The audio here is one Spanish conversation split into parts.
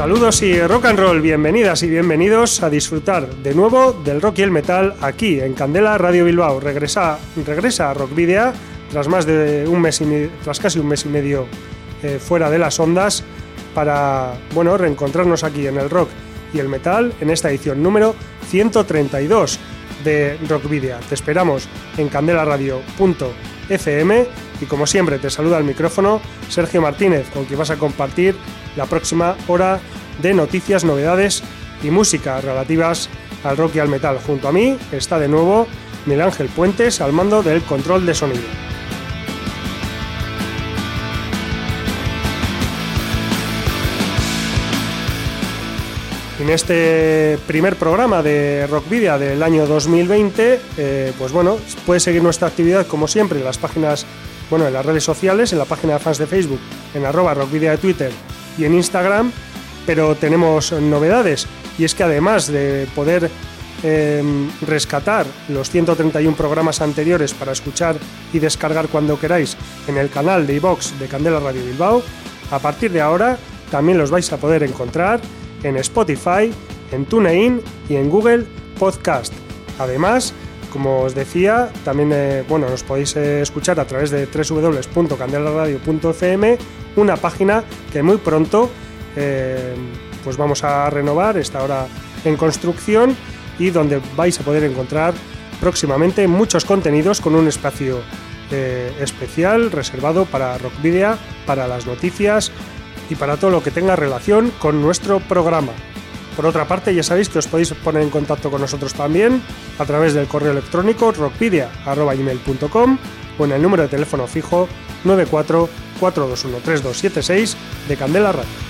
Saludos y rock and roll, bienvenidas y bienvenidos a disfrutar de nuevo del rock y el metal aquí en Candela Radio Bilbao. Regresa, regresa a Rock Video tras más de un mes y tras casi un mes y medio eh, fuera de las ondas para bueno reencontrarnos aquí en el rock y el metal en esta edición número 132 de Rock Video. Te esperamos en candelaradio.fm y como siempre te saluda al micrófono Sergio Martínez con quien vas a compartir la próxima hora de noticias, novedades y música relativas al rock y al metal. Junto a mí está de nuevo Miguel Ángel Puentes al mando del control de sonido. En este primer programa de Rock Video del año 2020, eh, pues bueno, puedes seguir nuestra actividad como siempre en las páginas, bueno, en las redes sociales, en la página de fans de Facebook, en arroba rockvideo de Twitter y en Instagram, pero tenemos novedades y es que además de poder em, rescatar los 131 programas anteriores para escuchar y descargar cuando queráis en el canal de iBox de Candela Radio Bilbao, a partir de ahora también los vais a poder encontrar en Spotify, en TuneIn y en Google Podcast. Además, como os decía, también eh, bueno, nos podéis eh, escuchar a través de www.candelaradio.fm, una página que muy pronto eh, pues vamos a renovar, está ahora en construcción y donde vais a poder encontrar próximamente muchos contenidos con un espacio especial reservado para Rock Video, para las noticias y para todo lo que tenga relación con nuestro programa. Por otra parte, ya sabéis que os podéis poner en contacto con nosotros también a través del correo electrónico rockvidia.com o en el número de teléfono fijo 94 421 3276 de Candela Radio.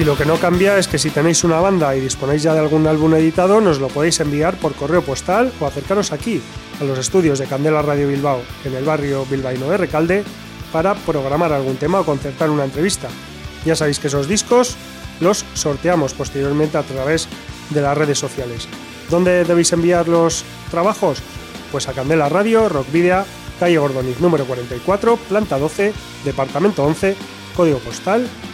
Y lo que no cambia es que si tenéis una banda y disponéis ya de algún álbum editado, nos lo podéis enviar por correo postal o acercaros aquí, a los estudios de Candela Radio Bilbao, en el barrio bilbaíno de Recalde, para programar algún tema o concertar una entrevista. Ya sabéis que esos discos los sorteamos posteriormente a través de las redes sociales. ¿Dónde debéis enviar los trabajos? Pues a Candela Radio, Rock Video, calle Gordoniz número 44, planta 12, departamento 11, código postal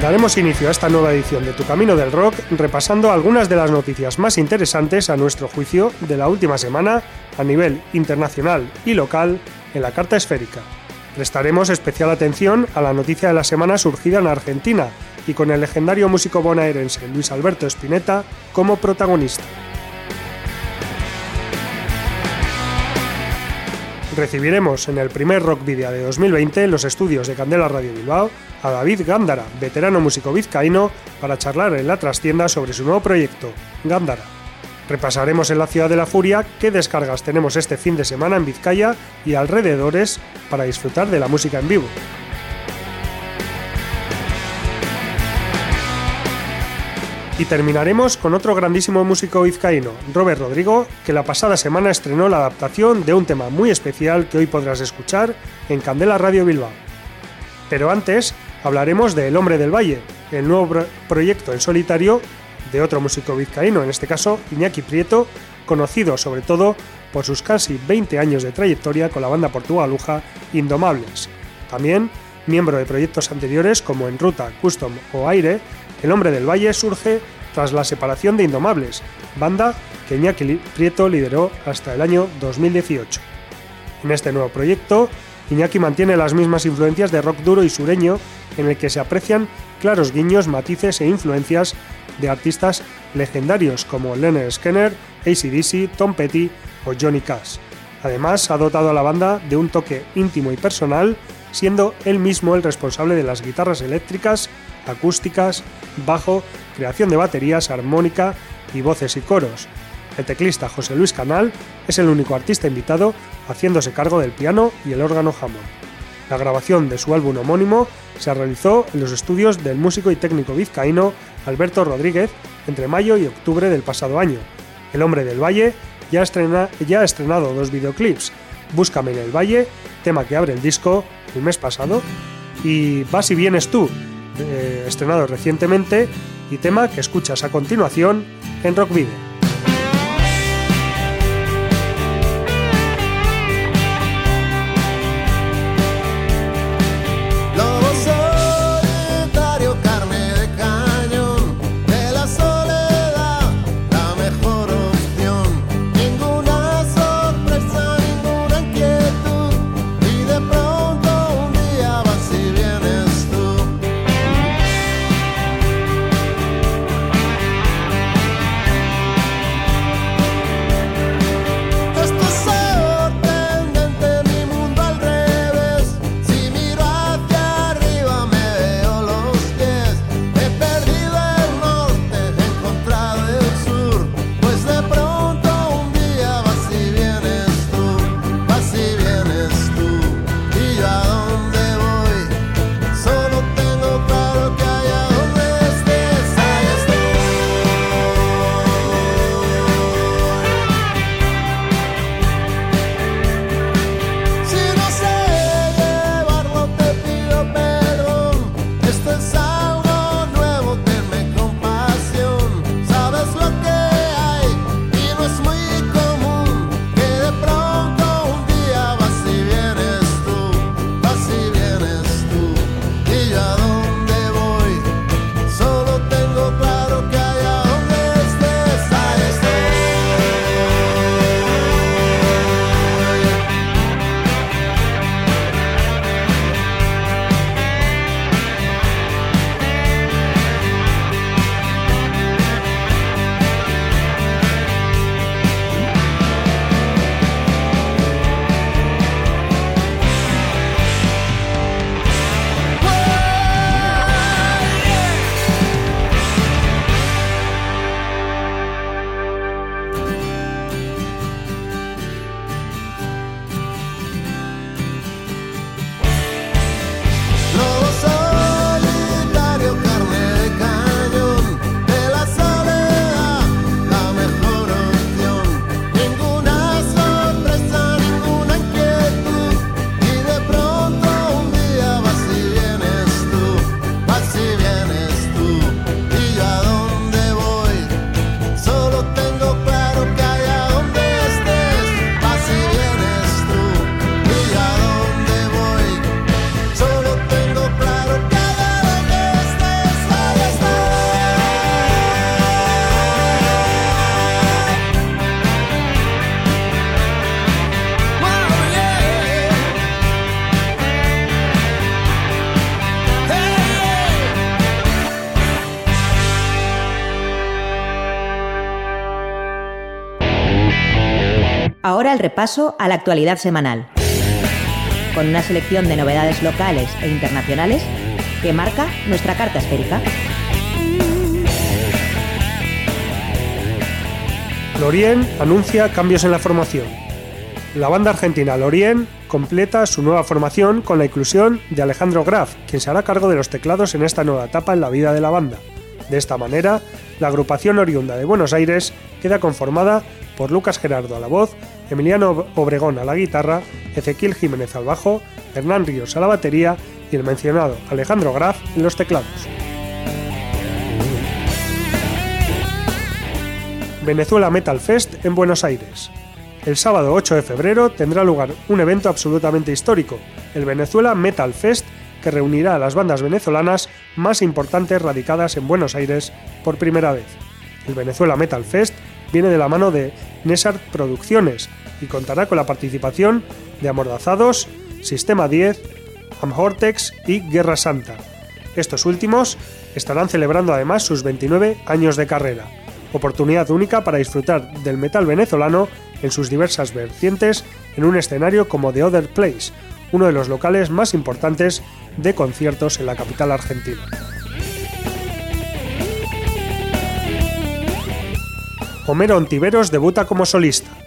Daremos inicio a esta nueva edición de Tu Camino del Rock repasando algunas de las noticias más interesantes a nuestro juicio de la última semana a nivel internacional y local en la Carta Esférica. Prestaremos especial atención a la noticia de la semana surgida en Argentina y con el legendario músico bonaerense Luis Alberto Spinetta como protagonista. Recibiremos en el primer Rock Video de 2020 en los estudios de Candela Radio Bilbao a David Gándara, veterano músico vizcaíno, para charlar en la trastienda sobre su nuevo proyecto, Gándara. Repasaremos en la Ciudad de la Furia qué descargas tenemos este fin de semana en Vizcaya y alrededores para disfrutar de la música en vivo. Y terminaremos con otro grandísimo músico vizcaíno, Robert Rodrigo, que la pasada semana estrenó la adaptación de un tema muy especial que hoy podrás escuchar en Candela Radio Bilbao. Pero antes hablaremos de El Hombre del Valle, el nuevo proyecto en solitario de otro músico vizcaíno, en este caso Iñaki Prieto, conocido sobre todo por sus casi 20 años de trayectoria con la banda portugaluja Indomables. También miembro de proyectos anteriores como En Ruta, Custom o Aire, el Hombre del Valle surge tras la separación de Indomables, banda que Iñaki Prieto lideró hasta el año 2018. En este nuevo proyecto, Iñaki mantiene las mismas influencias de rock duro y sureño, en el que se aprecian claros guiños, matices e influencias de artistas legendarios como Leonard Skinner, ACDC, Tom Petty o Johnny Cash. Además, ha dotado a la banda de un toque íntimo y personal, siendo él mismo el responsable de las guitarras eléctricas, acústicas, bajo, creación de baterías, armónica y voces y coros. El teclista José Luis Canal es el único artista invitado haciéndose cargo del piano y el órgano Hammond. La grabación de su álbum homónimo se realizó en los estudios del músico y técnico vizcaíno Alberto Rodríguez entre mayo y octubre del pasado año. El Hombre del Valle ya, ya ha estrenado dos videoclips, Búscame en el Valle, tema que abre el disco el mes pasado, y Vas y vienes tú, eh, estrenado recientemente, y tema que escuchas a continuación en Rock Video. Ahora el repaso a la actualidad semanal, con una selección de novedades locales e internacionales que marca nuestra carta esférica. Lorien anuncia cambios en la formación. La banda argentina Lorien completa su nueva formación con la inclusión de Alejandro Graf, quien se hará cargo de los teclados en esta nueva etapa en la vida de la banda. De esta manera, la agrupación oriunda de Buenos Aires queda conformada por Lucas Gerardo a la voz, Emiliano Obregón a la guitarra, Ezequiel Jiménez al bajo, Hernán Ríos a la batería y el mencionado Alejandro Graf en los teclados. Venezuela Metal Fest en Buenos Aires. El sábado 8 de febrero tendrá lugar un evento absolutamente histórico, el Venezuela Metal Fest, que reunirá a las bandas venezolanas más importantes radicadas en Buenos Aires por primera vez. El Venezuela Metal Fest viene de la mano de Nesart Producciones y contará con la participación de Amordazados, Sistema 10, Amhortex y Guerra Santa. Estos últimos estarán celebrando además sus 29 años de carrera, oportunidad única para disfrutar del metal venezolano en sus diversas vertientes en un escenario como The Other Place, uno de los locales más importantes de conciertos en la capital argentina. Homero Ontiveros debuta como solista.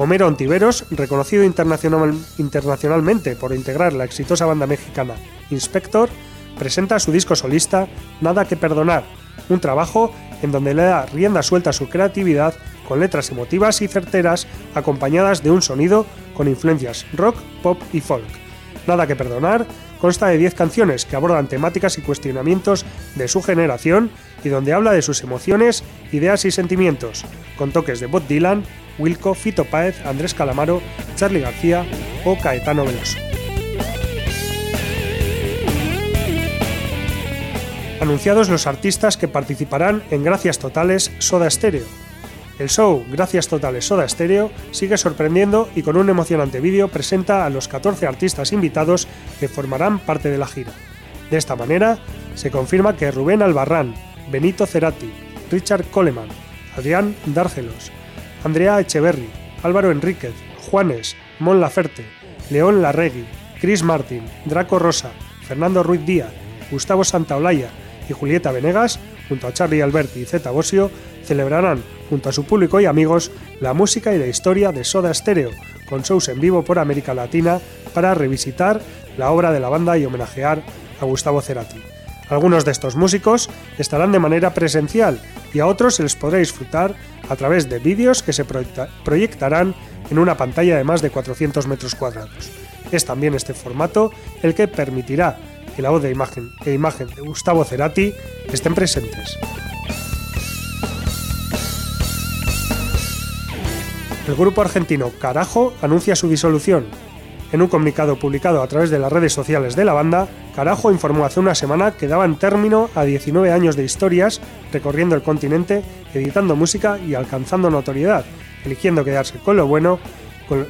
Homero Ontiveros, reconocido internacionalmente por integrar la exitosa banda mexicana Inspector, presenta su disco solista Nada que Perdonar, un trabajo en donde le da rienda suelta a su creatividad con letras emotivas y certeras acompañadas de un sonido con influencias rock, pop y folk. Nada que perdonar consta de 10 canciones que abordan temáticas y cuestionamientos de su generación y donde habla de sus emociones, ideas y sentimientos, con toques de Bob Dylan, Wilco, Fito Páez, Andrés Calamaro, Charlie García o Caetano Veloso. Anunciados los artistas que participarán en Gracias Totales Soda Stereo, el show Gracias Totales Soda Stereo sigue sorprendiendo y con un emocionante vídeo presenta a los 14 artistas invitados que formarán parte de la gira. De esta manera, se confirma que Rubén Albarrán, Benito Cerati, Richard Coleman, Adrián Dárgelos, Andrea Echeverry, Álvaro Enríquez, Juanes, Mon Laferte, León Larregui, Chris Martin, Draco Rosa, Fernando Ruiz Díaz, Gustavo Santaolalla y Julieta Venegas, junto a Charlie Alberti y Zeta Bosio, celebrarán junto a su público y amigos la música y la historia de Soda Stereo, con shows en vivo por América Latina para revisitar la obra de la banda y homenajear a Gustavo Cerati. Algunos de estos músicos estarán de manera presencial y a otros se les podrá disfrutar a través de vídeos que se proyectarán en una pantalla de más de 400 metros cuadrados. Es también este formato el que permitirá que la voz de imagen e imagen de Gustavo Cerati estén presentes. El grupo argentino Carajo anuncia su disolución. En un comunicado publicado a través de las redes sociales de la banda, Carajo informó hace una semana que daban término a 19 años de historias recorriendo el continente, editando música y alcanzando notoriedad, eligiendo quedarse con lo bueno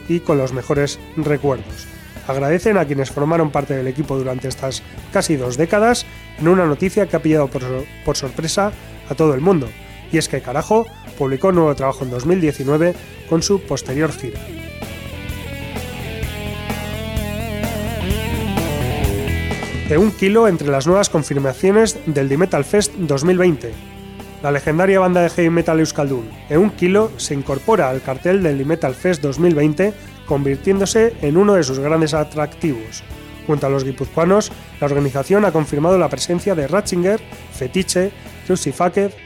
y con los mejores recuerdos. Agradecen a quienes formaron parte del equipo durante estas casi dos décadas en una noticia que ha pillado por, por sorpresa a todo el mundo, y es que Carajo publicó un nuevo trabajo en 2019 con su posterior gira. De un kilo entre las nuevas confirmaciones del D-Metal Fest 2020. La legendaria banda de heavy metal Euskaldun, un Kilo, se incorpora al cartel del D-Metal Fest 2020, convirtiéndose en uno de sus grandes atractivos. Junto a los guipuzcoanos, la organización ha confirmado la presencia de Ratzinger, Fetiche,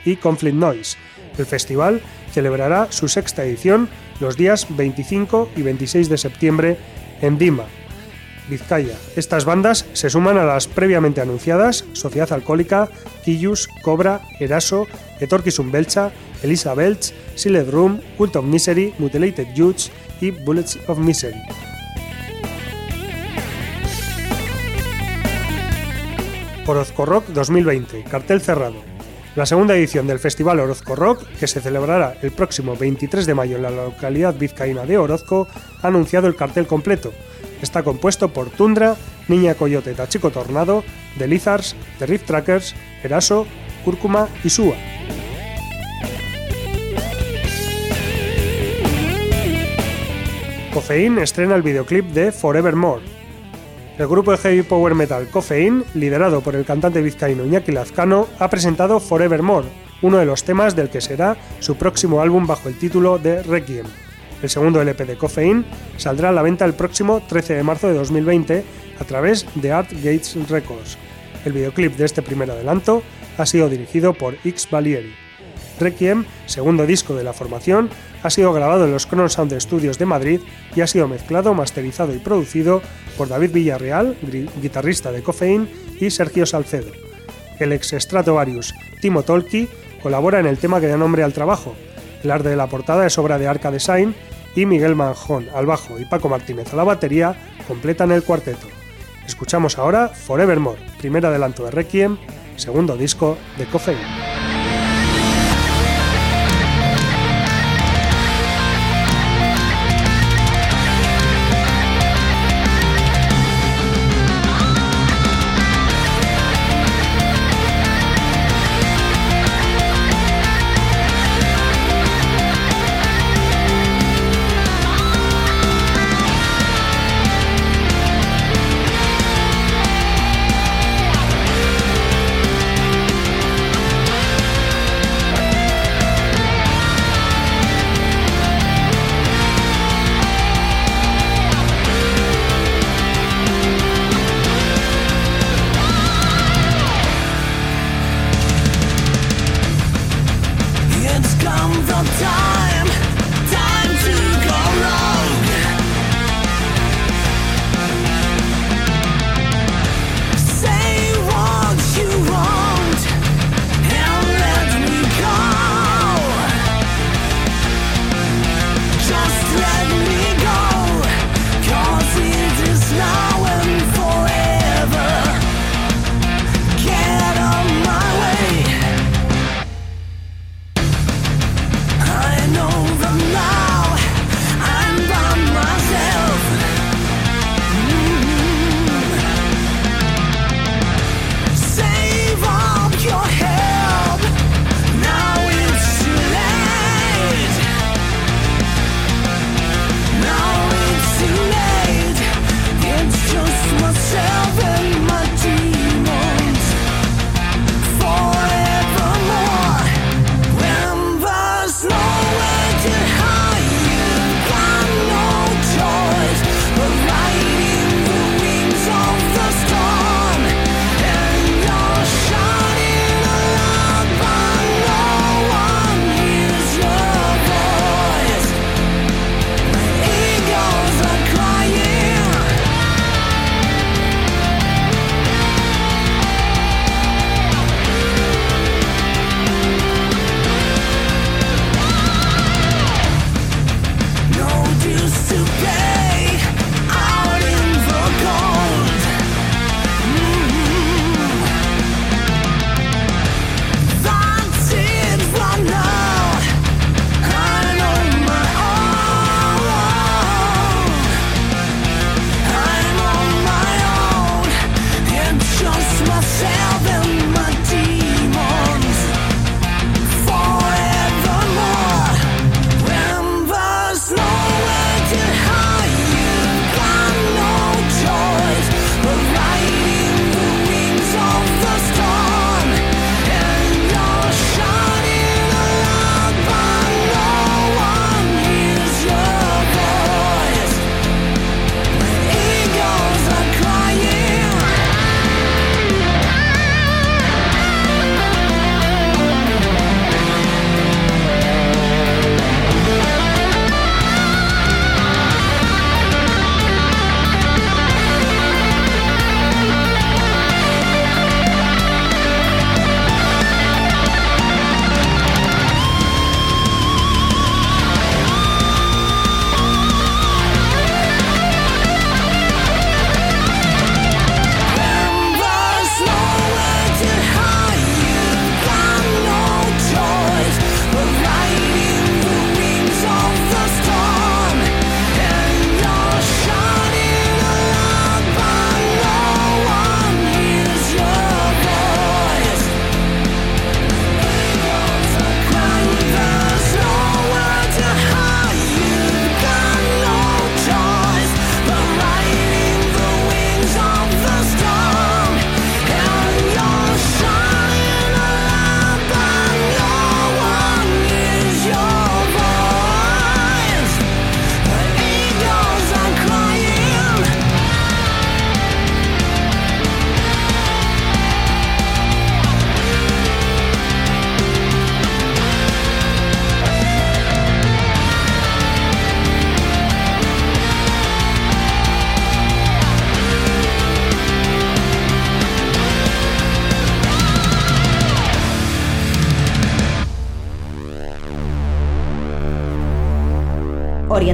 Y Conflict Noise. El festival celebrará su sexta edición los días 25 y 26 de septiembre en Dima, Vizcaya. Estas bandas se suman a las previamente anunciadas Sociedad Alcohólica, Quillus, Cobra, Eraso, Etorquisum Belcha, Elisa Belch, Sealed Room, Cult of Misery, Mutilated Youths y Bullets of Misery. Orozco Rock 2020, cartel cerrado la segunda edición del Festival Orozco Rock, que se celebrará el próximo 23 de mayo en la localidad vizcaína de Orozco, ha anunciado el cartel completo. Está compuesto por Tundra, Niña Coyote Tachico Tornado, The Lizards, The Rift Trackers, Eraso, Cúrcuma y Sua. Coffein estrena el videoclip de Forevermore, el grupo de heavy power metal Coffein, liderado por el cantante vizcaíno Iñaki Lazcano, ha presentado Forevermore, uno de los temas del que será su próximo álbum bajo el título de Requiem. El segundo LP de Coffein saldrá a la venta el próximo 13 de marzo de 2020 a través de Art Gates Records. El videoclip de este primer adelanto ha sido dirigido por X Valieri. Requiem, segundo disco de la formación, ha sido grabado en los Crown Sound Studios de Madrid y ha sido mezclado, masterizado y producido por David Villarreal, guitarrista de Coffein, y Sergio Salcedo. El ex Stratovarius Timo Tolki colabora en el tema que da nombre al trabajo. El arte de la portada es obra de Arca Design y Miguel Manjón al bajo y Paco Martínez a la batería completan el cuarteto. Escuchamos ahora Forevermore, primer adelanto de Requiem, segundo disco de Coffein.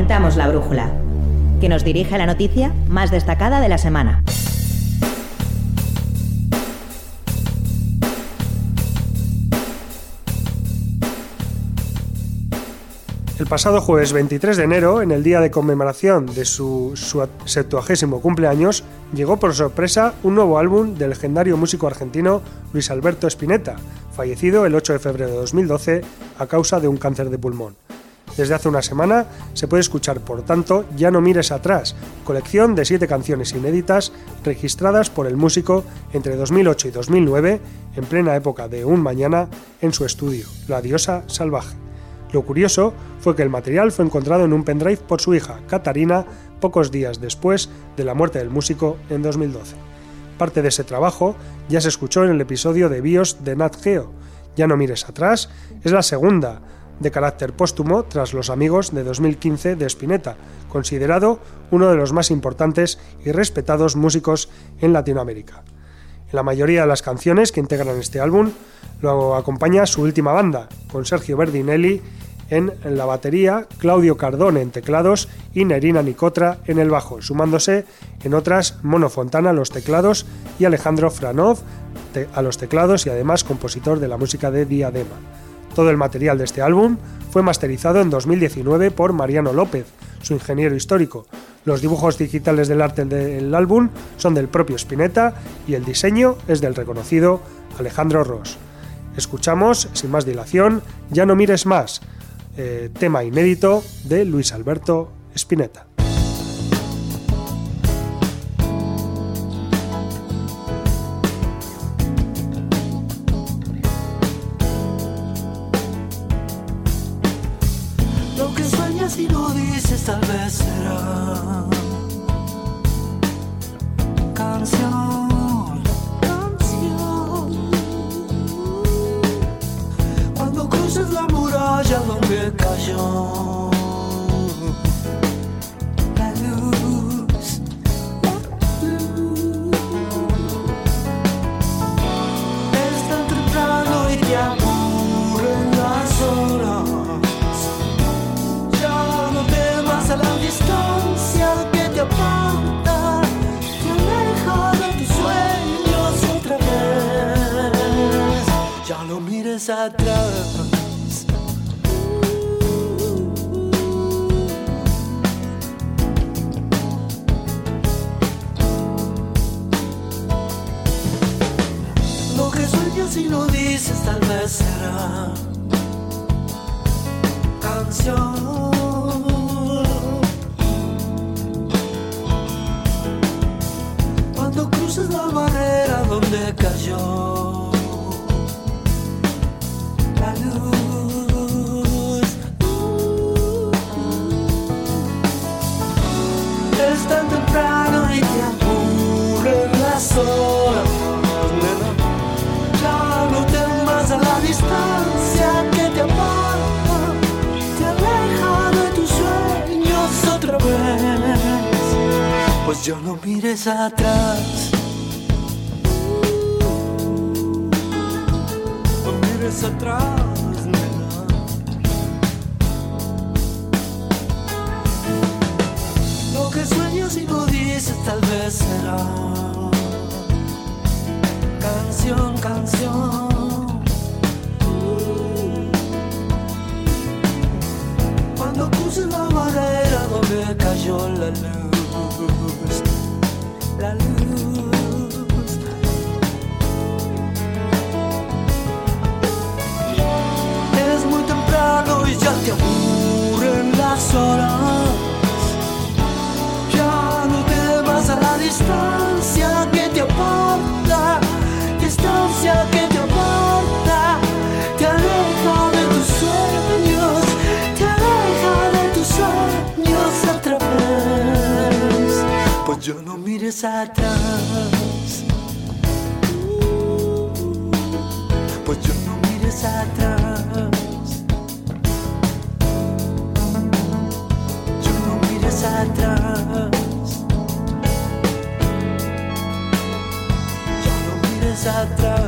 La brújula, que nos dirige a la noticia más destacada de la semana. El pasado jueves 23 de enero, en el día de conmemoración de su, 70 cumpleaños, llegó por sorpresa un nuevo álbum del legendario músico argentino Luis Alberto Spinetta, fallecido el 8 de febrero de 2012 a causa de un cáncer de pulmón. Desde hace una semana se puede escuchar, por tanto, Ya no mires atrás, colección de siete canciones inéditas registradas por el músico entre 2008 y 2009, en plena época de Un Mañana, en su estudio, La Diosa Salvaje. Lo curioso fue que el material fue encontrado en un pendrive por su hija, Katarina, pocos días después de la muerte del músico en 2012. Parte de ese trabajo ya se escuchó en el episodio de BIOS de Nat Geo. Ya no mires atrás, es la segunda de carácter póstumo tras Los Amigos de 2015 de Spinetta, considerado uno de los más importantes y respetados músicos en Latinoamérica. En la mayoría de las canciones que integran este álbum lo acompaña su última banda, con Sergio Berdinelli en la batería, Claudio Cardone en teclados y Nerina Nicotra en el bajo, sumándose en otras Mono Fontana a los teclados y Alejandro Franov a los teclados y además compositor de la música de Diadema. Todo el material de este álbum fue masterizado en 2019 por Mariano López, su ingeniero histórico. Los dibujos digitales del arte del álbum son del propio Spinetta y el diseño es del reconocido Alejandro Ross. Escuchamos, sin más dilación, Ya no mires más, eh, tema inédito de Luis Alberto Spinetta. Pues ya no mires atrás. No mires atrás, nena. Lo que sueñas y no dices tal vez será canción, canción. Cuando cruces la barrera donde cayó la luz, la luz. Es muy temprano y ya te aburren las horas. Ya no temas a la distancia Yo no mires atrás. Pues yo no mires atrás. Yo no mires atrás. Ya no mires atrás.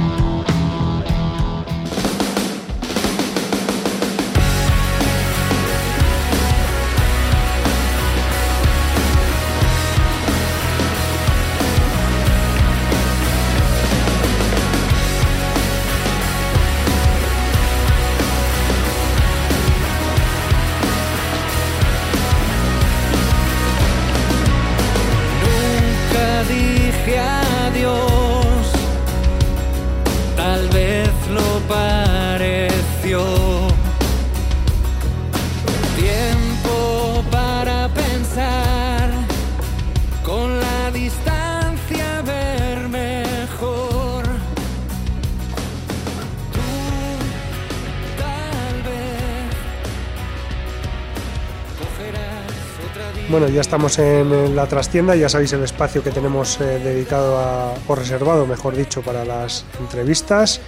Ya estamos en, la trastienda, ya sabéis el espacio que tenemos eh, dedicado a, o reservado, mejor dicho, para las entrevistas.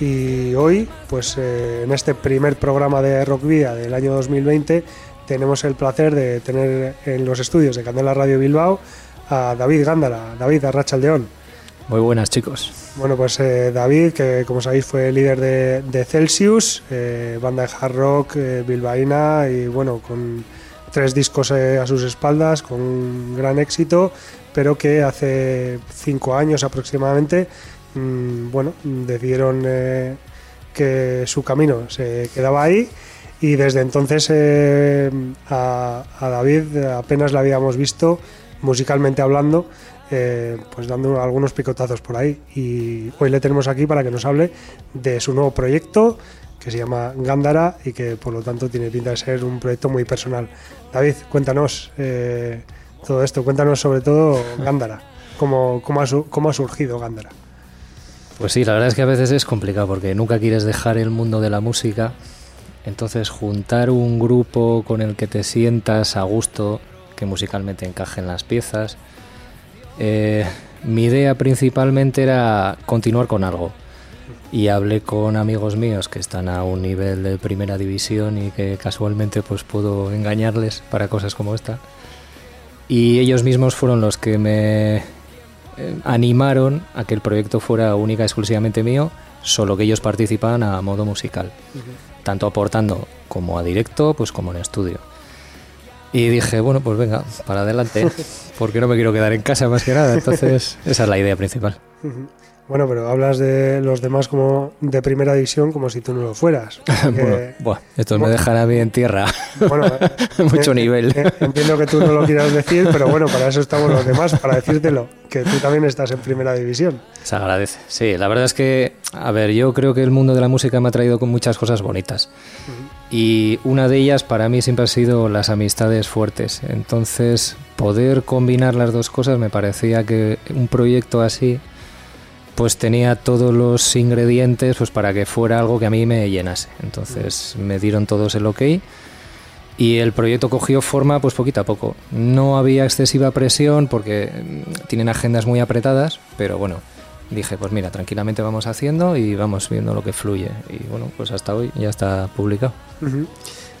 Y hoy, pues eh, en este primer programa de Rock Vía del año 2020, tenemos el placer de tener en los estudios de Candela Radio Bilbao a David Gándara. David Arrachaldeón. Muy buenas chicos. Bueno, pues eh, David, que como sabéis fue líder de, de Celsius, eh, banda de hard rock eh, bilbaína y bueno, con tres discos eh, a sus espaldas, con gran éxito, pero que hace cinco años aproximadamente, mm, bueno, decidieron eh, que su camino se quedaba ahí y desde entonces eh, a, David apenas la habíamos visto musicalmente hablando pues dando algunos picotazos por ahí. Y hoy le tenemos aquí para que nos hable de su nuevo proyecto que se llama Gándara y que por lo tanto tiene pinta de ser un proyecto muy personal. David, cuéntanos eh, todo esto, cuéntanos sobre todo Gándara, cómo, cómo, ha, cómo ha surgido Gándara. Pues sí, la verdad es que a veces es complicado porque nunca quieres dejar el mundo de la música. Entonces juntar un grupo con el que te sientas a gusto, que musicalmente encajen las piezas. Eh, mi idea principalmente era continuar con algo. Y hablé con amigos míos que están a un nivel de primera división y que casualmente pues puedo engañarles para cosas como esta. Y ellos mismos fueron los que me eh, animaron a que el proyecto fuera única y exclusivamente mío, solo que ellos participaban a modo musical, tanto aportando como a directo, pues como en estudio. Y dije, bueno, pues venga, para adelante, porque no me quiero quedar en casa más que nada, entonces esa es la idea principal. Bueno, pero hablas de los demás como de primera división como si tú no lo fueras. Bueno, esto me dejará mí en tierra. Bueno, eh, Mucho eh, nivel. eh, Entiendo que tú no lo quieras decir, pero bueno, para eso estamos los demás, para decírtelo, que tú también estás en primera división. Se agradece. Sí, la verdad es que, a ver, yo creo que el mundo de la música me ha traído con muchas cosas bonitas. Y una de ellas para mí siempre ha sido las amistades fuertes. Entonces, poder combinar las dos cosas me parecía que un proyecto así pues tenía todos los ingredientes pues para que fuera algo que a mí me llenase. Entonces me dieron todos el ok y el proyecto cogió forma pues poquito a poco. No había excesiva presión porque mm, tienen agendas muy apretadas, pero bueno, dije pues mira, tranquilamente vamos haciendo y vamos viendo lo que fluye. Y bueno, pues hasta hoy ya está publicado.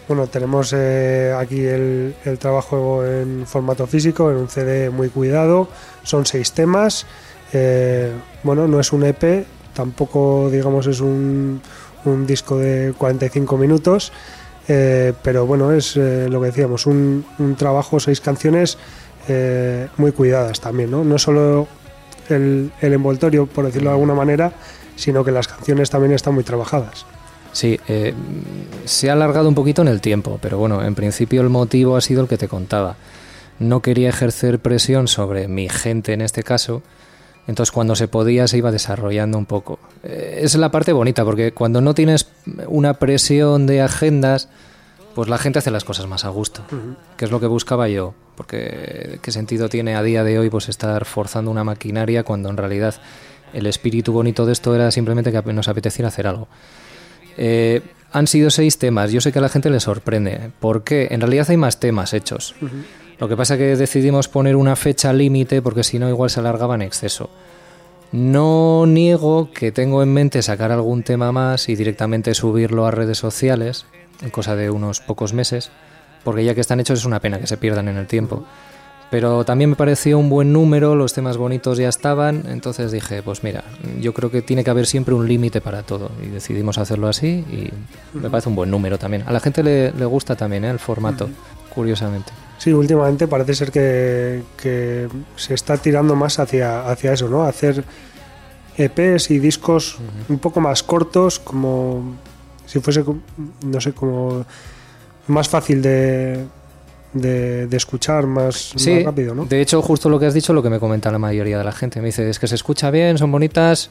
Bueno, tenemos eh, aquí el, el trabajo en formato físico, en un CD muy cuidado, son seis temas. Eh, bueno, no es un EP, tampoco digamos es un, disco de 45 minutos, eh, pero bueno, es eh, lo que decíamos, un, trabajo, seis canciones muy cuidadas también, ¿no? No solo el, el envoltorio, por decirlo de alguna manera, sino que las canciones también están muy trabajadas. Sí, se ha alargado un poquito en el tiempo, pero bueno, en principio el motivo ha sido el que te contaba. No quería ejercer presión sobre mi gente en este caso, entonces cuando se podía se iba desarrollando un poco. Eh, es la parte bonita, porque cuando no tienes una presión de agendas, pues la gente hace las cosas más a gusto, que es lo que buscaba yo, porque qué sentido tiene a día de hoy pues estar forzando una maquinaria cuando en realidad el espíritu bonito de esto era simplemente que nos apeteciera hacer algo. Eh, han sido seis temas. Yo sé que a la gente le sorprende. ¿Por qué? En realidad hay más temas hechos. Lo que pasa es que decidimos poner una fecha límite porque si no igual se alargaba en exceso. No niego que tengo en mente sacar algún tema más y directamente subirlo a redes sociales, en cosa de unos pocos meses, porque ya que están hechos es una pena que se pierdan en el tiempo. Pero también me pareció un buen número, los temas bonitos ya estaban, entonces dije, pues mira, yo creo que tiene que haber siempre un límite para todo y decidimos hacerlo así y me parece un buen número también. A la gente le, le gusta también ¿eh? el formato, curiosamente. Sí, últimamente parece ser que, que se está tirando más hacia, hacia eso, ¿no? Hacer EPs y discos un poco más cortos, como si fuese, no sé, como más fácil de, de, de escuchar, más, Sí, más rápido, ¿no? de hecho, justo lo que has dicho, lo que me comenta la mayoría de la gente. Me dice, es que se escucha bien, son bonitas,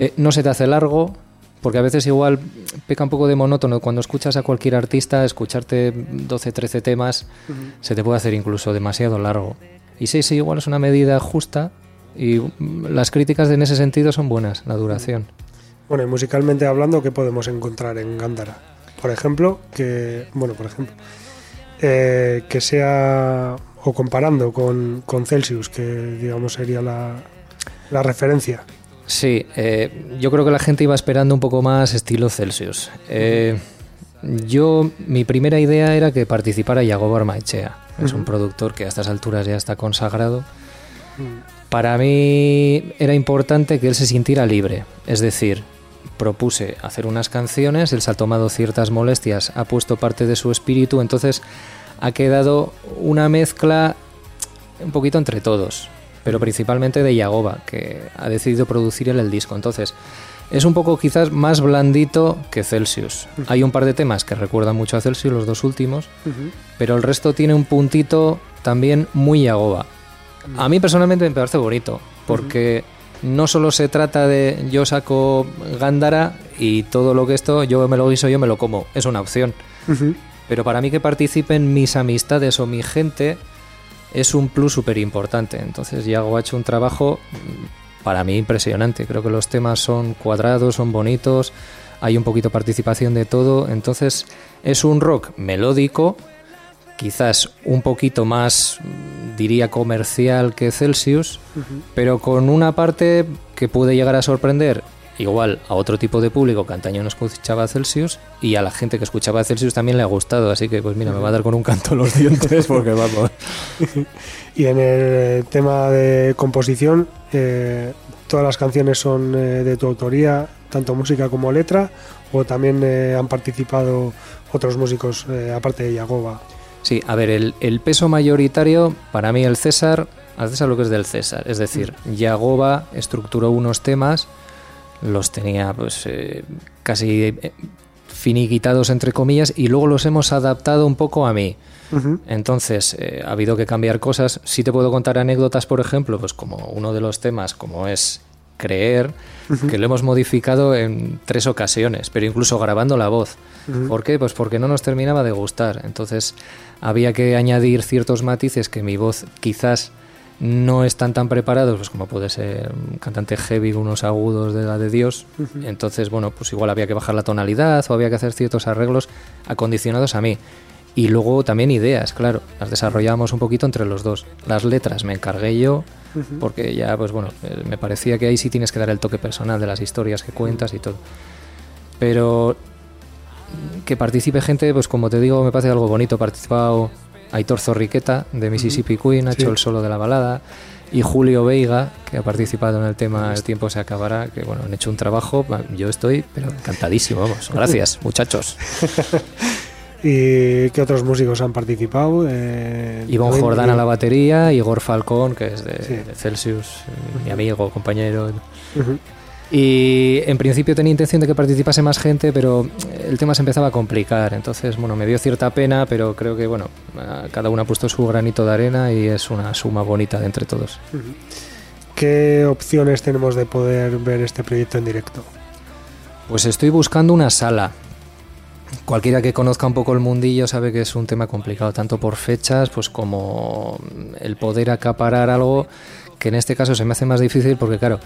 eh, no se te hace largo, porque a veces igual peca un poco de monótono. Cuando escuchas a cualquier artista, escucharte 12, 13 temas, se te puede hacer incluso demasiado largo. Y sí, sí, igual es una medida justa y mm, las críticas en ese sentido son buenas, la duración. Bueno, y musicalmente hablando, ¿qué podemos encontrar en Gándara? Por ejemplo, que, bueno, por ejemplo, eh, que sea, o comparando con, con Celsius, que digamos sería la, la referencia. Sí, eh, yo creo que la gente iba esperando un poco más estilo Celsius. Eh, yo, mi primera idea era que participara Yago Barmaechea. Es un productor que a estas alturas ya está consagrado. Para mí era importante que él se sintiera libre. Es decir, propuse hacer unas canciones, él se ha tomado ciertas molestias, ha puesto parte de su espíritu, entonces ha quedado una mezcla un poquito entre todos, pero principalmente de Yagoba, que ha decidido producir el disco. Entonces, es un poco quizás más blandito que Celsius. Hay un par de temas que recuerdan mucho a Celsius, los dos últimos, pero el resto tiene un puntito también muy Yagoba. A mí personalmente me parece bonito, porque no solo se trata de yo saco Gándara y todo lo que esto, yo me lo guiso, yo me lo como. Es una opción. Pero para mí que participen mis amistades o mi gente es un plus súper importante. Entonces Yago ha hecho un trabajo mm, para mí impresionante. Creo que los temas son cuadrados, son bonitos, hay un poquito participación de todo. Entonces es un rock melódico, quizás un poquito más, mm, diría, comercial que Celsius, pero con una parte que puede llegar a sorprender igual a otro tipo de público que antaño no escuchaba Celsius y a la gente que escuchaba Celsius también le ha gustado, así que pues mira, me va a dar con un canto los dientes porque vamos. Y en el tema de composición, eh, todas las canciones son eh, de tu autoría, tanto música como letra, o también eh, han participado otros músicos eh, aparte de Yagoba. Sí, a ver, el, el peso mayoritario, para mí el César, al César lo que es del César, es decir, Yagoba estructuró unos temas, los tenía pues eh, casi eh, finiquitados entre comillas y luego los hemos adaptado un poco a mí. Entonces, eh, ha habido que cambiar cosas. Sí te puedo contar anécdotas, por ejemplo, pues como uno de los temas, como es creer, que lo hemos modificado en tres ocasiones, pero incluso grabando la voz. ¿Por qué? Pues porque no nos terminaba de gustar. Entonces, había que añadir ciertos matices que mi voz quizás no están tan preparados, pues como puede ser un cantante heavy, unos agudos de la de Dios. Entonces, bueno, pues igual había que bajar la tonalidad o había que hacer ciertos arreglos acondicionados a mí. Y luego también ideas, claro, las desarrollamos un poquito entre los dos. Las letras me encargué yo, porque ya, pues bueno, eh, me parecía que ahí sí tienes que dar el toque personal de las historias que cuentas y todo. Pero que participe gente, pues como te digo, me parece algo bonito. Participado Aitor Zorriqueta de Mississippi Queen, ha Sí. hecho el solo de la balada. Y Julio Veiga, que ha participado en el tema El tiempo se acabará, que bueno, han hecho un trabajo, yo estoy, pero encantadísimo, vamos. Gracias, muchachos. ¿Y qué otros músicos han participado? Eh, Ivonne Jordán a la batería, Igor Falcón, que es de, Sí. de Celsius, eh, mi amigo, compañero. Ujú. Y en principio tenía intención de que participase más gente, pero el tema se empezaba a complicar. Entonces, bueno, me dio cierta pena, pero creo que, bueno, cada uno ha puesto su granito de arena y es una suma bonita de entre todos. ¿Qué opciones tenemos de poder ver este proyecto en directo? Pues estoy buscando una sala. Cualquiera que conozca un poco el mundillo sabe que es un tema complicado, tanto por fechas, pues como el poder acaparar algo que en este caso se me hace más difícil porque, claro,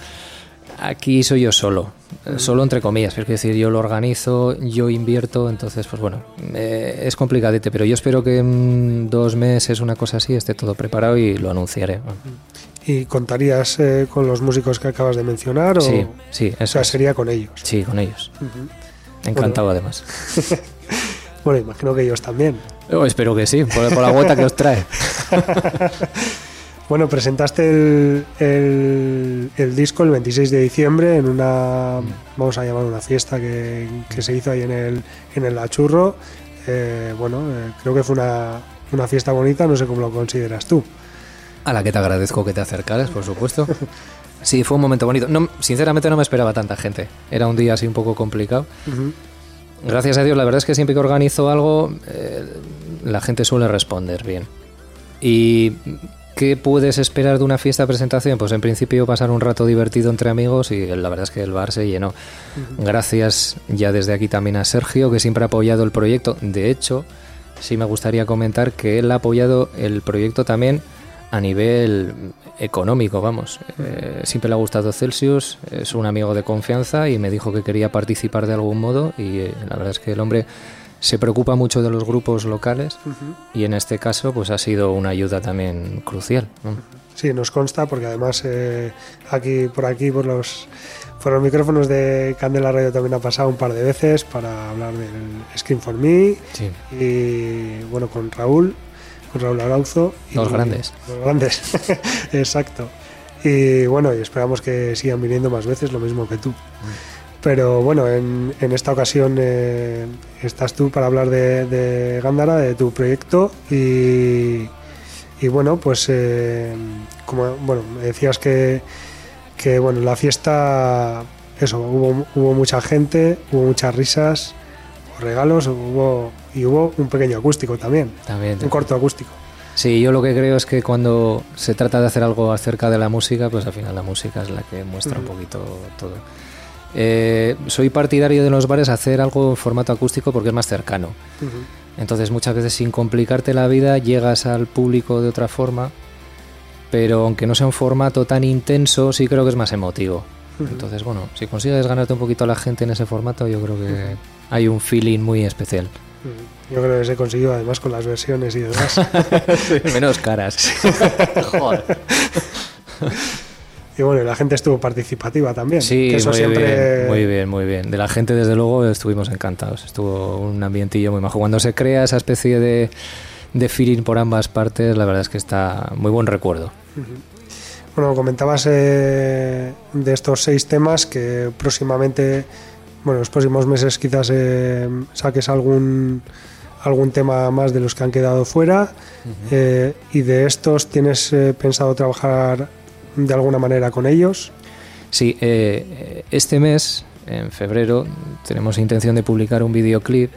aquí soy yo solo, eh, solo entre comillas, pero es decir, yo lo organizo, yo invierto, entonces, pues bueno, eh, es complicadete, pero yo espero que en dos meses, una cosa así, esté todo preparado y lo anunciaré. ¿Y contarías eh, con los músicos que acabas de mencionar? O, Sí, sí, o eso sea, es. sería con ellos. Sí, con ellos. Encantado además. Bueno, imagino que ellos también. Oh, espero que sí, por, por la vuelta que os trae. Bueno, presentaste el, el- el disco el 26 de diciembre en una, vamos a llamar una fiesta que, que se hizo ahí en el, en el Lachurro. Eh, bueno, eh, creo que fue una, una fiesta bonita, no sé cómo lo consideras tú. A la que te agradezco que te acercaras, por supuesto. Sí, fue un momento bonito. No, sinceramente no me esperaba tanta gente. Era un día así un poco complicado. Gracias a Dios, la verdad es que siempre que organizo algo, eh, la gente suele responder bien. ¿Y qué puedes esperar de una fiesta presentación? Pues en principio pasar un rato divertido entre amigos y la verdad es que el bar se llenó. Gracias ya desde aquí también a Sergio, que siempre ha apoyado el proyecto. De hecho, sí me gustaría comentar que él ha apoyado el proyecto también a nivel económico, vamos. Eh, siempre le ha gustado Celsius, es un amigo de confianza y me dijo que quería participar de algún modo y eh, la verdad es que el hombre se preocupa mucho de los grupos locales y en este caso pues ha sido una ayuda también crucial. ¿no? Sí, nos consta porque además eh, aquí por aquí por los por los micrófonos de Candela Radio también ha pasado un par de veces para hablar del Scream for Me Sí. y bueno con Raúl, con Raúl Arauzo. y- Los grandes. Los grandes, exacto. Y bueno, y esperamos que sigan viniendo más veces, lo mismo que tú. Pero bueno, en, en esta ocasión eh, estás tú para hablar de, de Gándara, de tu proyecto y, y bueno, pues eh, como bueno, decías que, que bueno, la fiesta, eso, hubo, hubo mucha gente, hubo muchas risas, hubo regalos, hubo y hubo un pequeño acústico también, También. un corto acústico. Sí, yo lo que creo es que cuando se trata de hacer algo acerca de la música, pues al final la música es la que muestra un poquito todo. Eh, soy partidario de los bares hacer algo en formato acústico porque es más cercano. Entonces muchas veces sin complicarte la vida llegas al público de otra forma, pero aunque no sea un formato tan intenso, sí creo que es más emotivo. Entonces, bueno, si consigues ganarte un poquito a la gente en ese formato, yo creo que hay un feeling muy especial. Yo creo que se consiguió además con las versiones y demás. Menos caras. Joder. y bueno, la gente estuvo participativa también. Sí, que eso muy siempre... bien, muy bien, muy bien. De la gente, desde luego, estuvimos encantados. Estuvo un ambientillo muy majo. Cuando se crea esa especie de, de feeling por ambas partes, la verdad es que está muy buen recuerdo. Bueno, comentabas eh, de estos seis temas que próximamente, bueno, los próximos meses quizás eh, saques algún algún tema más de los que han quedado fuera eh, y de estos tienes pensado trabajar de alguna manera con ellos. Sí, eh, este mes, en febrero, tenemos intención de publicar un videoclip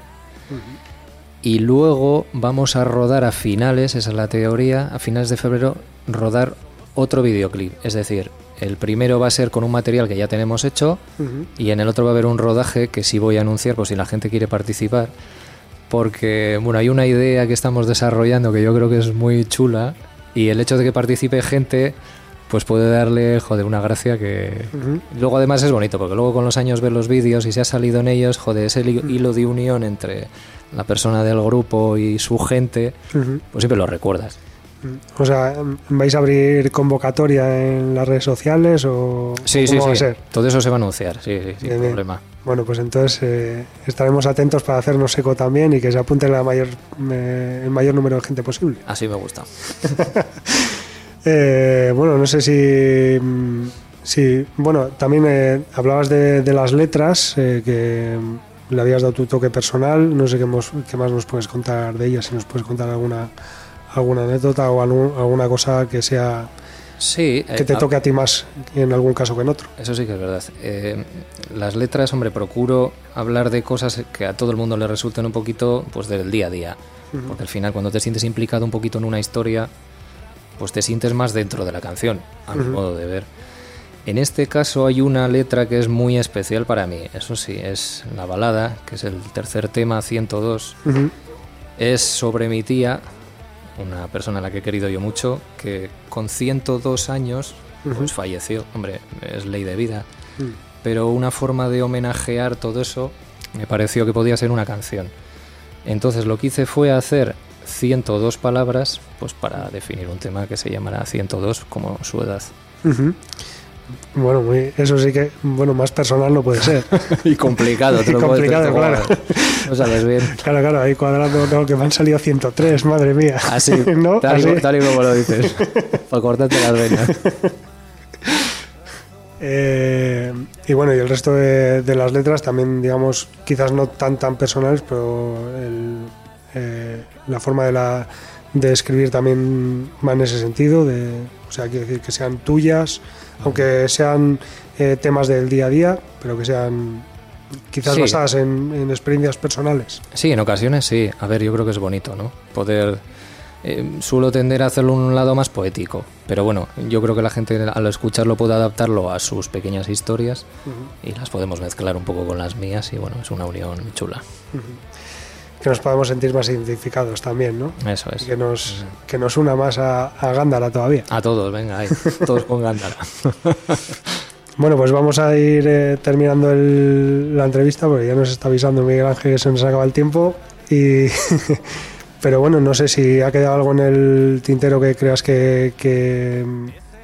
y luego vamos a rodar a finales, esa es la teoría, a finales de febrero rodar otro videoclip. Es decir, el primero va a ser con un material que ya tenemos hecho y en el otro va a haber un rodaje que sí voy a anunciar por si la gente quiere participar. Porque, bueno, hay una idea que estamos desarrollando que yo creo que es muy chula y el hecho de que participe gente pues puede darle, joder, una gracia que... Luego además es bonito, porque luego con los años ves los vídeos y se ha salido en ellos, joder, ese hilo de unión entre la persona del grupo y su gente, pues siempre lo recuerdas. O sea, ¿vais a abrir convocatoria en las redes sociales o Sí, o sí, cómo va a sí. ser? Todo eso se va a anunciar, sí, sí, sin Bien, bien. problema. Bueno, pues entonces eh, estaremos atentos para hacernos eco también y que se apunte la mayor, eh, el mayor número de gente posible. Así me gusta. Eh, bueno, no sé si, si bueno, también eh, hablabas de, de las letras, eh, que le habías dado tu toque personal, no sé qué, mos- qué más nos puedes contar de ellas, si nos puedes contar alguna, alguna anécdota o algún- alguna cosa que sea Sí, que eh, te a- toque a ti más en algún caso que en otro. Eso sí que es verdad. Eh, las letras, hombre, procuro hablar de cosas que a todo el mundo le resulten un poquito pues del día a día. Porque al final cuando te sientes implicado un poquito en una historia, pues te sientes más dentro de la canción, a mi modo de ver. En este caso hay una letra que es muy especial para mí. Eso sí, es la balada, que es el tercer tema, 102. Ujú. Es sobre mi tía, una persona a la que he querido yo mucho, que con 102 años pues falleció. Hombre, es ley de vida. Pero una forma de homenajear todo eso me pareció que podía ser una canción. Entonces lo que hice fue hacer 102 palabras pues para definir un tema que se llamará 102 como su edad. Bueno, muy- eso sí que, bueno, más personal no puede ser. y complicado, te Y lo decir, complicado, claro. No sabes bien. Claro, claro, ahí cuadrando, no, que me han salido 103, madre mía. Así, ¿No? tal, y, Así. tal y como lo dices. Para cortarte las venas. Eh, y bueno, y el resto de, de las letras también, digamos, quizás no tan tan personales, pero el, eh, la forma de, la, de escribir también va en ese sentido, de, o sea, quiero decir que sean tuyas, aunque sean eh, temas del día a día, pero que sean quizás Sí. basadas en, en experiencias personales. Sí, en ocasiones sí. A ver, yo creo que es bonito, ¿no? Poder... eh, suelo tender a hacerlo un lado más poético, pero bueno, yo creo que la gente al escucharlo puede adaptarlo a sus pequeñas historias y las podemos mezclar un poco con las mías y bueno, es una unión chula. Que nos podamos sentir más identificados también, ¿no? Eso Y es. que nos, que nos una más a, a Gándara todavía. A todos, venga, ahí, todos con Gándara. Bueno, pues vamos a ir eh, terminando el- la entrevista porque ya nos está avisando Miguel Ángel que se nos acaba el tiempo. Y pero bueno, no sé si ha quedado algo en el tintero que creas que, que,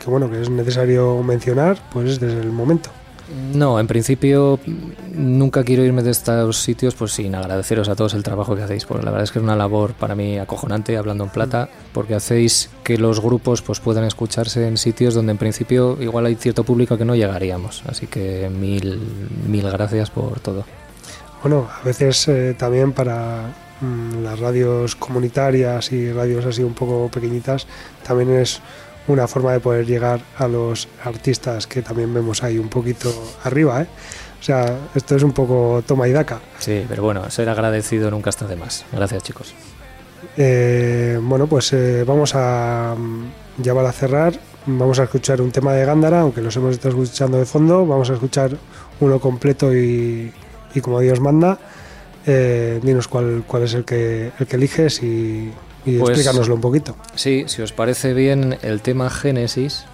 que, bueno que es necesario mencionar, pues desde el momento. No, en principio nunca quiero irme de estos sitios pues sin agradeceros a todos el trabajo que hacéis, porque la verdad es que es una labor para mí acojonante hablando en plata, porque hacéis que los grupos pues puedan escucharse en sitios donde en principio igual hay cierto público que no llegaríamos, así que mil mil gracias por todo. Bueno, a veces eh, también para mm, las radios comunitarias y radios así un poco pequeñitas también es una forma de poder llegar a los artistas que también vemos ahí un poquito arriba, ¿eh? O sea, esto es un poco toma y daca. Sí, pero bueno, ser agradecido nunca está de más. Gracias, chicos. Eh, bueno, pues eh, vamos a mm, ya para cerrar, vamos a escuchar un tema de Gándara, aunque los hemos estado escuchando de fondo, vamos a escuchar uno completo y, y como Dios manda. Eh, dinos cuál, cuál es el que, el que eliges y, y Pues- explícanoslo un poquito. Sí, si os parece bien, el tema Génesis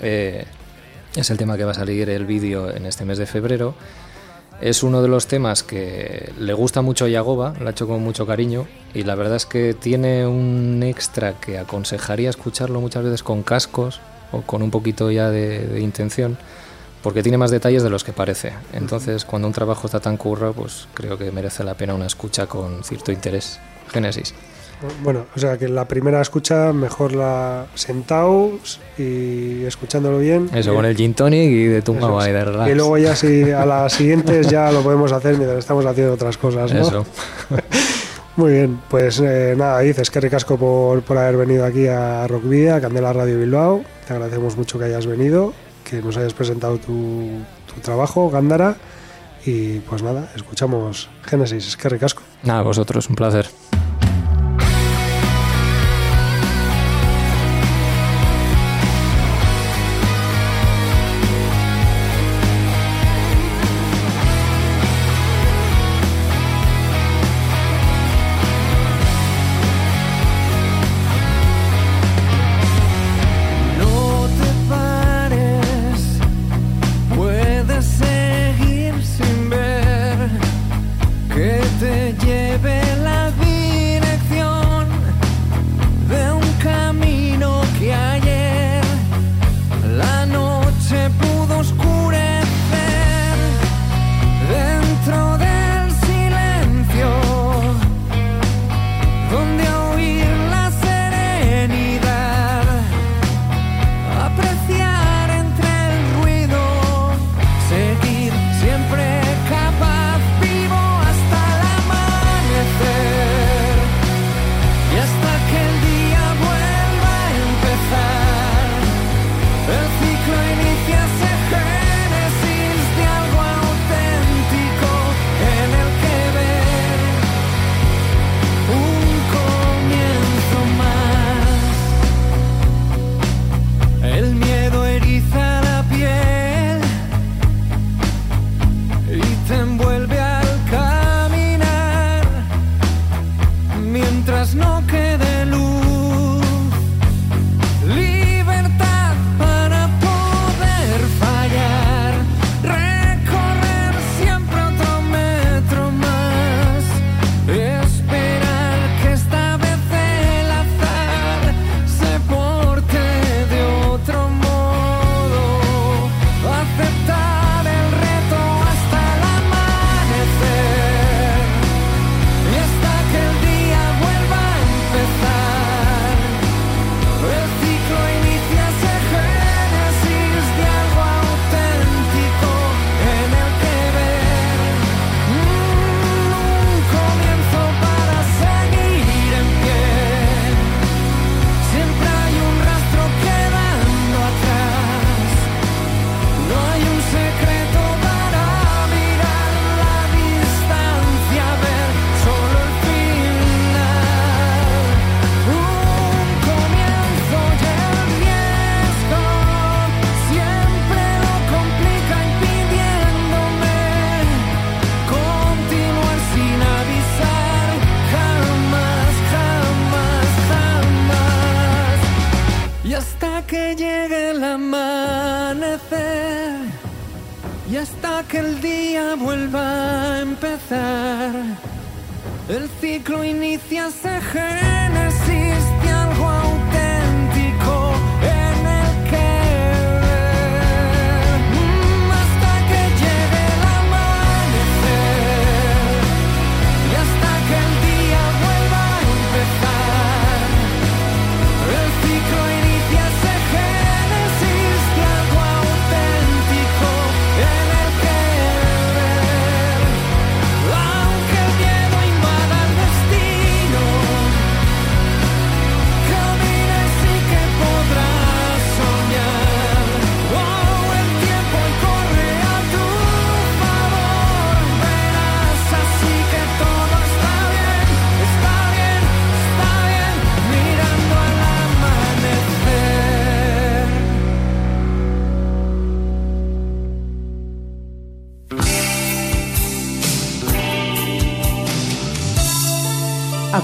eh, es el tema que va a salir el vídeo en este mes de febrero. Es uno de los temas que le gusta mucho a Yagoba, lo ha hecho con mucho cariño y la verdad es que tiene un extra que aconsejaría escucharlo muchas veces con cascos o con un poquito ya de, de intención porque tiene más detalles de los que parece. Entonces, cuando un trabajo está tan currado, pues creo que merece la pena una escucha con cierto interés. Génesis. Bueno, o sea que la primera escucha mejor la sentados y escuchándolo bien. Eso, con el gin tonic y de tumba es. y de relax. Y luego ya si a las siguientes ya lo podemos hacer mientras estamos haciendo otras cosas, ¿no? Eso. Muy bien, pues eh, nada, dices que ricasco por, por haber venido aquí a Rockvidia, a Candela Radio Bilbao. Te agradecemos mucho que hayas venido, que nos hayas presentado tu, tu trabajo, Gándara. Y pues nada, escuchamos Génesis, es que ricasco. Nada, vosotros, un placer.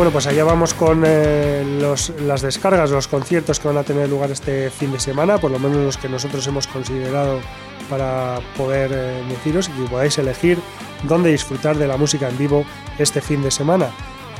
Bueno, pues allá vamos con eh, las descargas, los conciertos que van a tener lugar este fin de semana, por lo menos los que nosotros hemos considerado para poder eh, deciros y que podáis elegir dónde disfrutar de la música en vivo este fin de semana.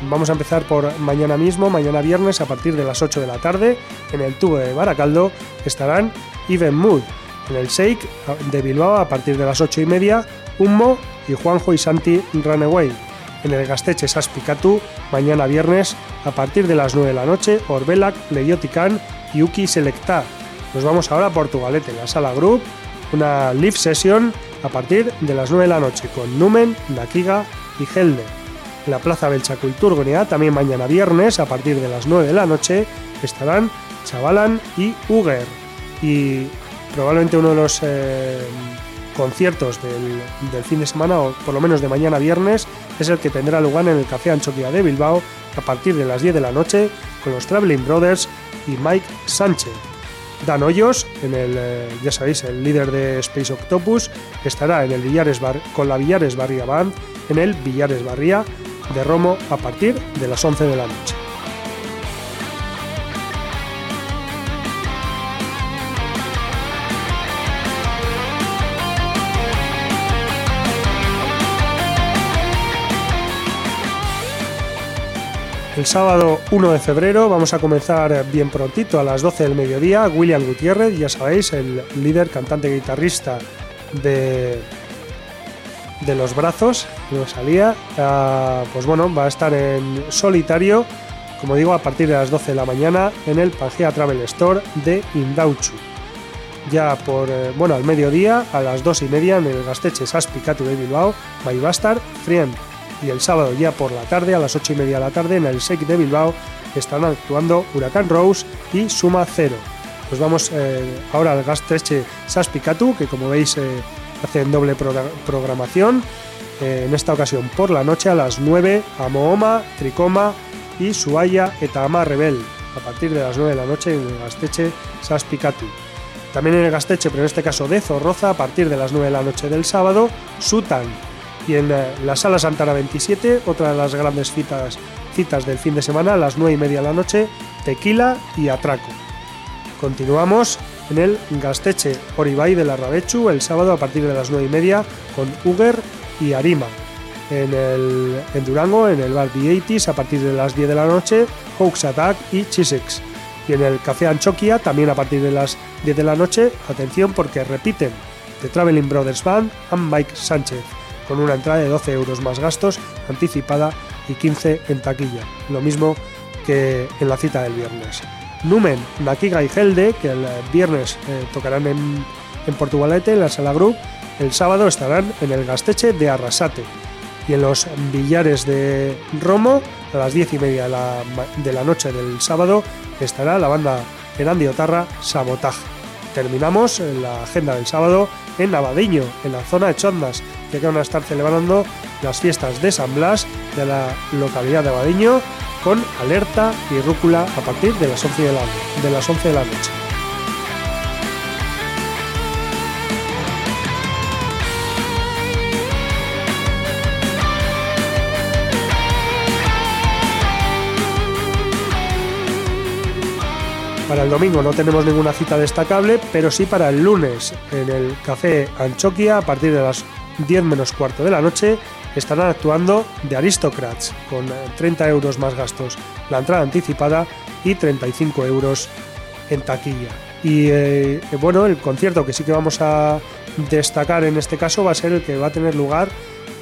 Vamos a empezar por mañana mismo, mañana viernes a partir de las 8 de la tarde, en el tubo de Baracaldo estarán Even Mood, en el Shake de Bilbao a partir de las 8 y media, Hummo y Juanjo y Santi Runaway en el Gasteche Saspicatu mañana viernes a partir de las 9 de la noche, Orbelac, Leiotican y Uki Selecta. Nos vamos ahora a Portugalete, en la sala Group, una live session a partir de las 9 de la noche con Numen, Dakiga y Helde. En la Plaza Belcha Kulturgunea, también mañana viernes a partir de las 9 de la noche, estarán Chavalan y Uger. Y probablemente uno de los eh, conciertos del, fin de semana, o por lo menos de mañana viernes, es el que tendrá lugar en el Café Anchoquia de Bilbao a partir de las 10 de la noche con los Traveling Brothers y Mike Sánchez. Dan Hoyos, en el, eh, ya sabéis, el líder de Space Octopus, estará en el Villares con la Villares Barría Band en el Villares Barría de Romo a partir de las 11 de la noche. El sábado 1 de febrero vamos a comenzar bien prontito a las 12 del mediodía. William Gutiérrez, ya sabéis, el líder, cantante guitarrista de, de Los Brazos, no salía, ah, pues bueno, va a estar en solitario, como digo, a partir de las 12 de la mañana en el Pangea Travel Store de Indauchu. Ya por, eh, bueno, al mediodía, a las 2 y media en el Gasteche Saspicatu de Bilbao, a estar Friend y el sábado ya por la tarde, a las 8 y media de la tarde, en el SEC de Bilbao, están actuando Huracán Rose y Suma Cero. Pues vamos eh, ahora al Gasteche Saspicatu, que como veis eh, hacen doble progra- programación. Eh, en esta ocasión por la noche a las 9 a Mohoma, Tricoma y Suaya Etama Rebel, a partir de las 9 de la noche en el Gasteche Saspicatu. También en el Gasteche, pero en este caso de Zorroza, a partir de las 9 de la noche del sábado, Sutan. Y en la Sala Santana 27, otra de las grandes citas, citas del fin de semana, a las 9 y media de la noche, Tequila y Atraco. Continuamos en el Gasteche Oribay de la Rabechu el sábado a partir de las 9 y media con Uger y Arima. En, el, Durango, en el bar The 80 a partir de las 10 de la noche, Hawks Attack y Chiseks. Y en el Café Anchoquia, también a partir de las 10 de la noche, atención porque repiten The Traveling Brothers Band and Mike Sánchez, con una entrada de 12 euros más gastos anticipada y 15 en taquilla. Lo mismo que en la cita del viernes. Numen, Nakiga y Helde, que el viernes eh, tocarán en, en Portugalete, en la Sala Group, el sábado estarán en el Gasteche de Arrasate. Y en los billares de Romo, a las 10 y media de la, noche del sábado, estará la banda Erandi Otarra Sabotaje. Terminamos en la agenda del sábado en Navadiño, en la zona de Chondas, que van a estar celebrando las fiestas de San Blas de la localidad de Abadiño con Alerta y Rúcula a partir de las 11 de la, de las 11 de la noche. Para el domingo no tenemos ninguna cita destacable, pero sí para el lunes en el Café Anchoquia a partir de las 10 menos cuarto de la noche estarán actuando The Aristocrats con 30 euros más gastos la entrada anticipada y 35 euros en taquilla. Y eh, bueno, el concierto que sí que vamos a destacar en este caso va a ser el que va a tener lugar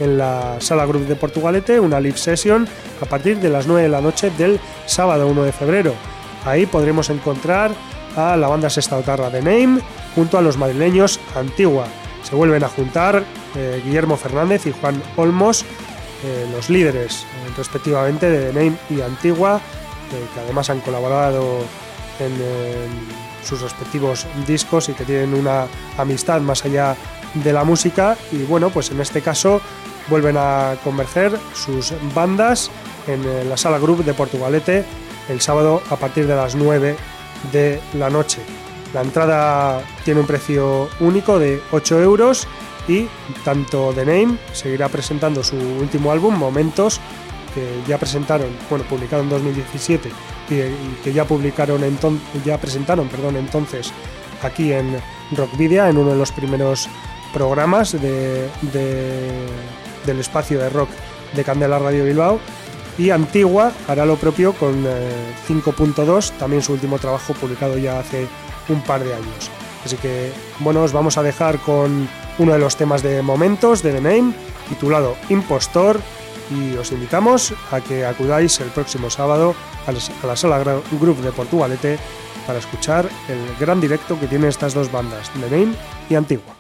en la Sala Group de Portugalete, una live session a partir de las 9 de la noche del sábado 1 de febrero. Ahí podremos encontrar a la banda Sexta Otarra de Name junto a los madrileños Antigua. Se vuelven a juntar eh, Guillermo Fernández y Juan Olmos, eh, los líderes eh, respectivamente de Name y Antigua, que además han colaborado en, en sus respectivos discos y que tienen una amistad más allá de la música. Y bueno, pues en este caso vuelven a converger sus bandas en la sala Group de Portugalete el sábado a partir de las 9 de la noche. La entrada tiene un precio único de 8 euros y tanto The Name seguirá presentando su último álbum, Momentos, que ya presentaron, bueno, publicado en 2017 y, que ya publicaron enton- ya presentaron, perdón, entonces aquí en Rockvidia en uno de los primeros programas de- de- del espacio de rock de Candela Radio Bilbao y Antigua hará lo propio con eh, 5.2, también su último trabajo publicado ya hace un par de años. Así que, bueno, os vamos a dejar con uno de los temas de momentos de The Name, titulado Impostor, y os invitamos a que acudáis el próximo sábado a la- sala Group de Portugalete para escuchar el gran directo que tienen estas dos bandas, The Name y Antigua.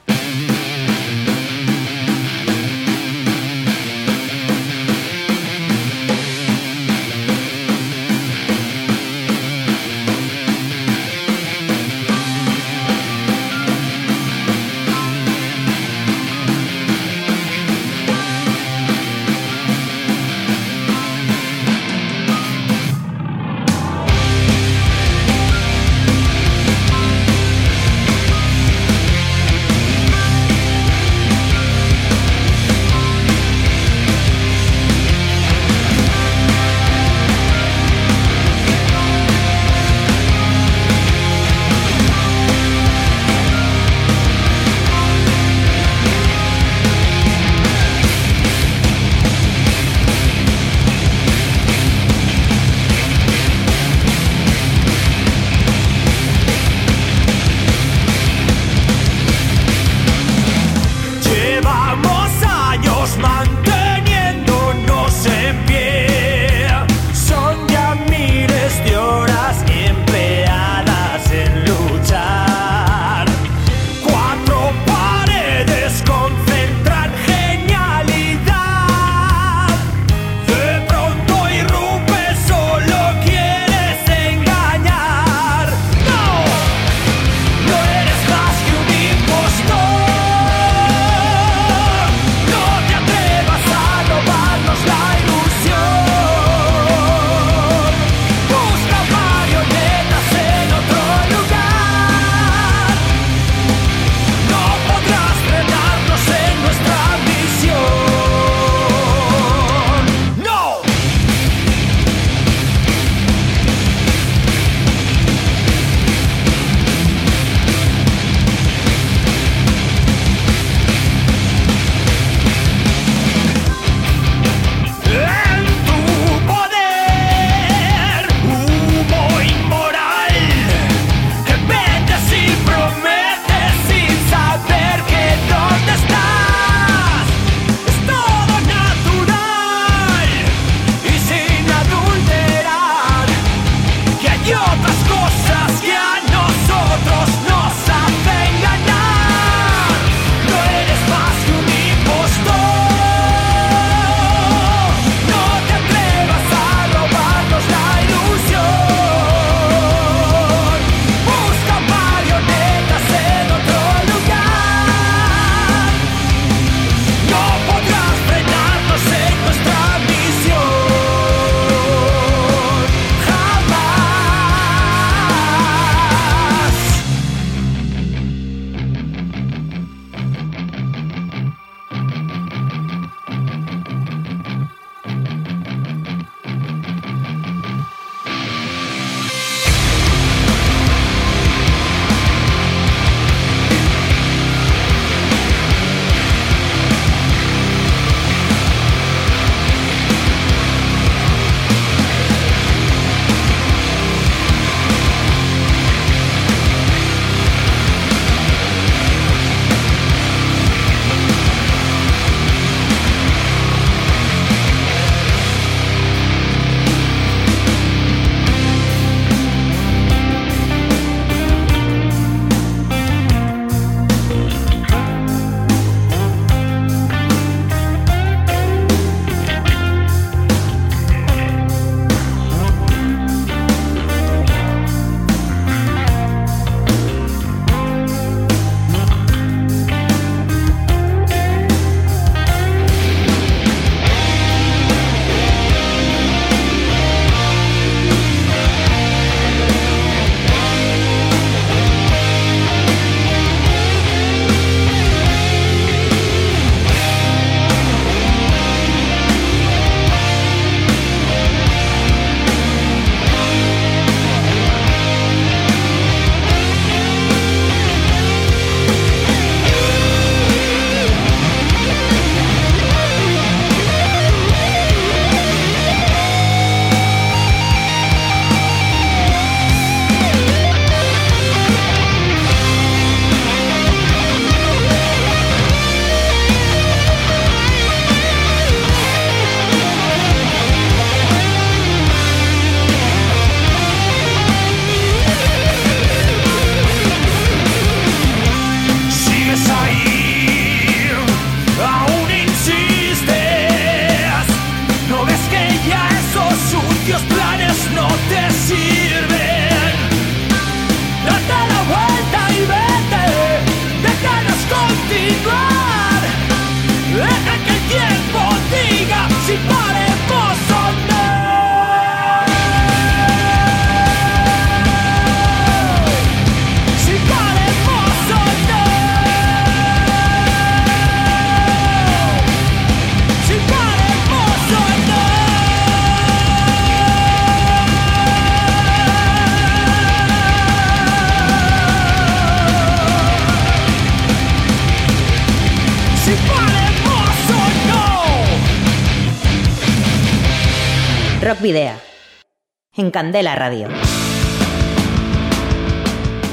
Candela Radio.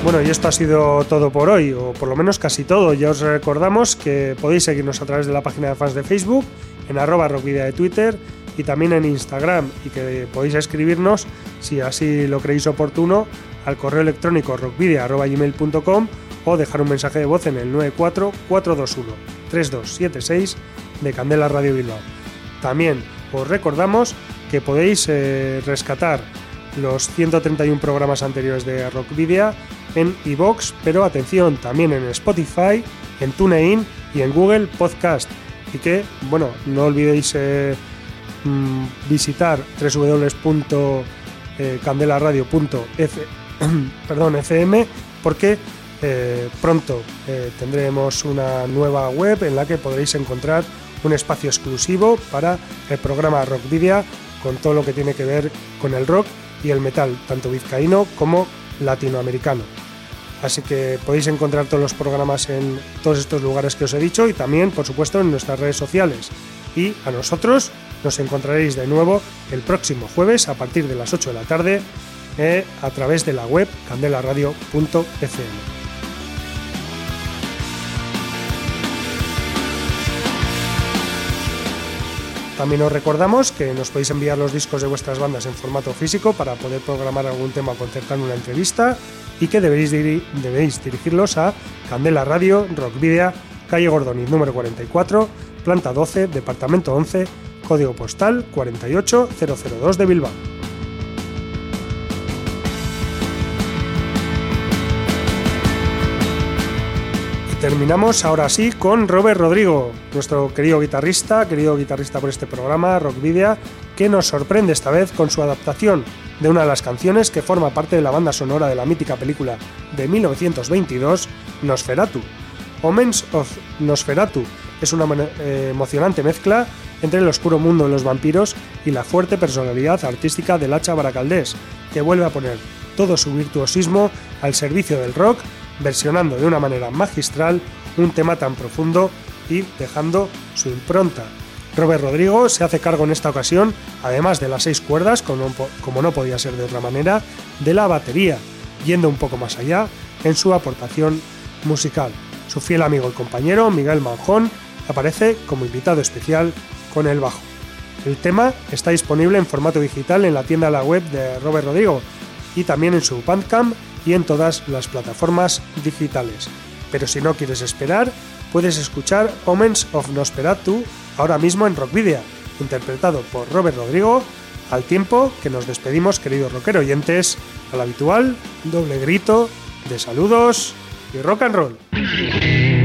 Bueno, y esto ha sido todo por hoy, o por lo menos casi todo. Ya os recordamos que podéis seguirnos a través de la página de fans de Facebook, en arroba rockvidia de Twitter y también en Instagram, y que podéis escribirnos, si así lo creéis oportuno, al correo electrónico rockvidia.gmail.com o dejar un mensaje de voz en el 944213276 de Candela Radio Bilbao. También os recordamos que podéis eh, rescatar los 131 programas anteriores de Rockvidia en iVoox, pero atención, también en Spotify, en TuneIn y en Google Podcast. Y que, bueno, no olvidéis eh, mm, visitar www.candelaradio.fm porque eh, pronto eh, tendremos una nueva web en la que podréis encontrar un espacio exclusivo para el programa Rockvidia con todo lo que tiene que ver con el rock y el metal, tanto vizcaíno como latinoamericano. Así que podéis encontrar todos los programas en todos estos lugares que os he dicho y también, por supuesto, en nuestras redes sociales. Y a nosotros nos encontraréis de nuevo el próximo jueves a partir de las 8 de la tarde eh, a través de la web candelaradio.fm. También os recordamos que nos podéis enviar los discos de vuestras bandas en formato físico para poder programar algún tema o concertar una entrevista y que debéis, debéis dirigirlos a Candela Radio, Rock Video, calle Gordoniz número 44, planta 12, departamento 11, código postal 48002 de Bilbao. Terminamos ahora sí con Robert Rodrigo, nuestro querido guitarrista, querido guitarrista por este programa, Rock Video, que nos sorprende esta vez con su adaptación de una de las canciones que forma parte de la banda sonora de la mítica película de 1922, Nosferatu. Omens of Nosferatu es una eh, emocionante mezcla entre el oscuro mundo de los vampiros y la fuerte personalidad artística del hacha baracaldés, que vuelve a poner todo su virtuosismo al servicio del rock, versionando de una manera magistral un tema tan profundo y dejando su impronta. Robert Rodrigo se hace cargo en esta ocasión, además de las seis cuerdas, como, no podía ser de otra manera, de la batería, yendo un poco más allá en su aportación musical. Su fiel amigo y compañero, Miguel Manjón, aparece como invitado especial con el bajo. El tema está disponible en formato digital en la tienda de la web de Robert Rodrigo y también en su Bandcamp y en todas las plataformas digitales. Pero si no quieres esperar, puedes escuchar Omens of Nosferatu ahora mismo en Rockvidia, interpretado por Robert Rodrigo, al tiempo que nos despedimos, queridos rockero oyentes, al habitual doble grito de saludos y rock and roll.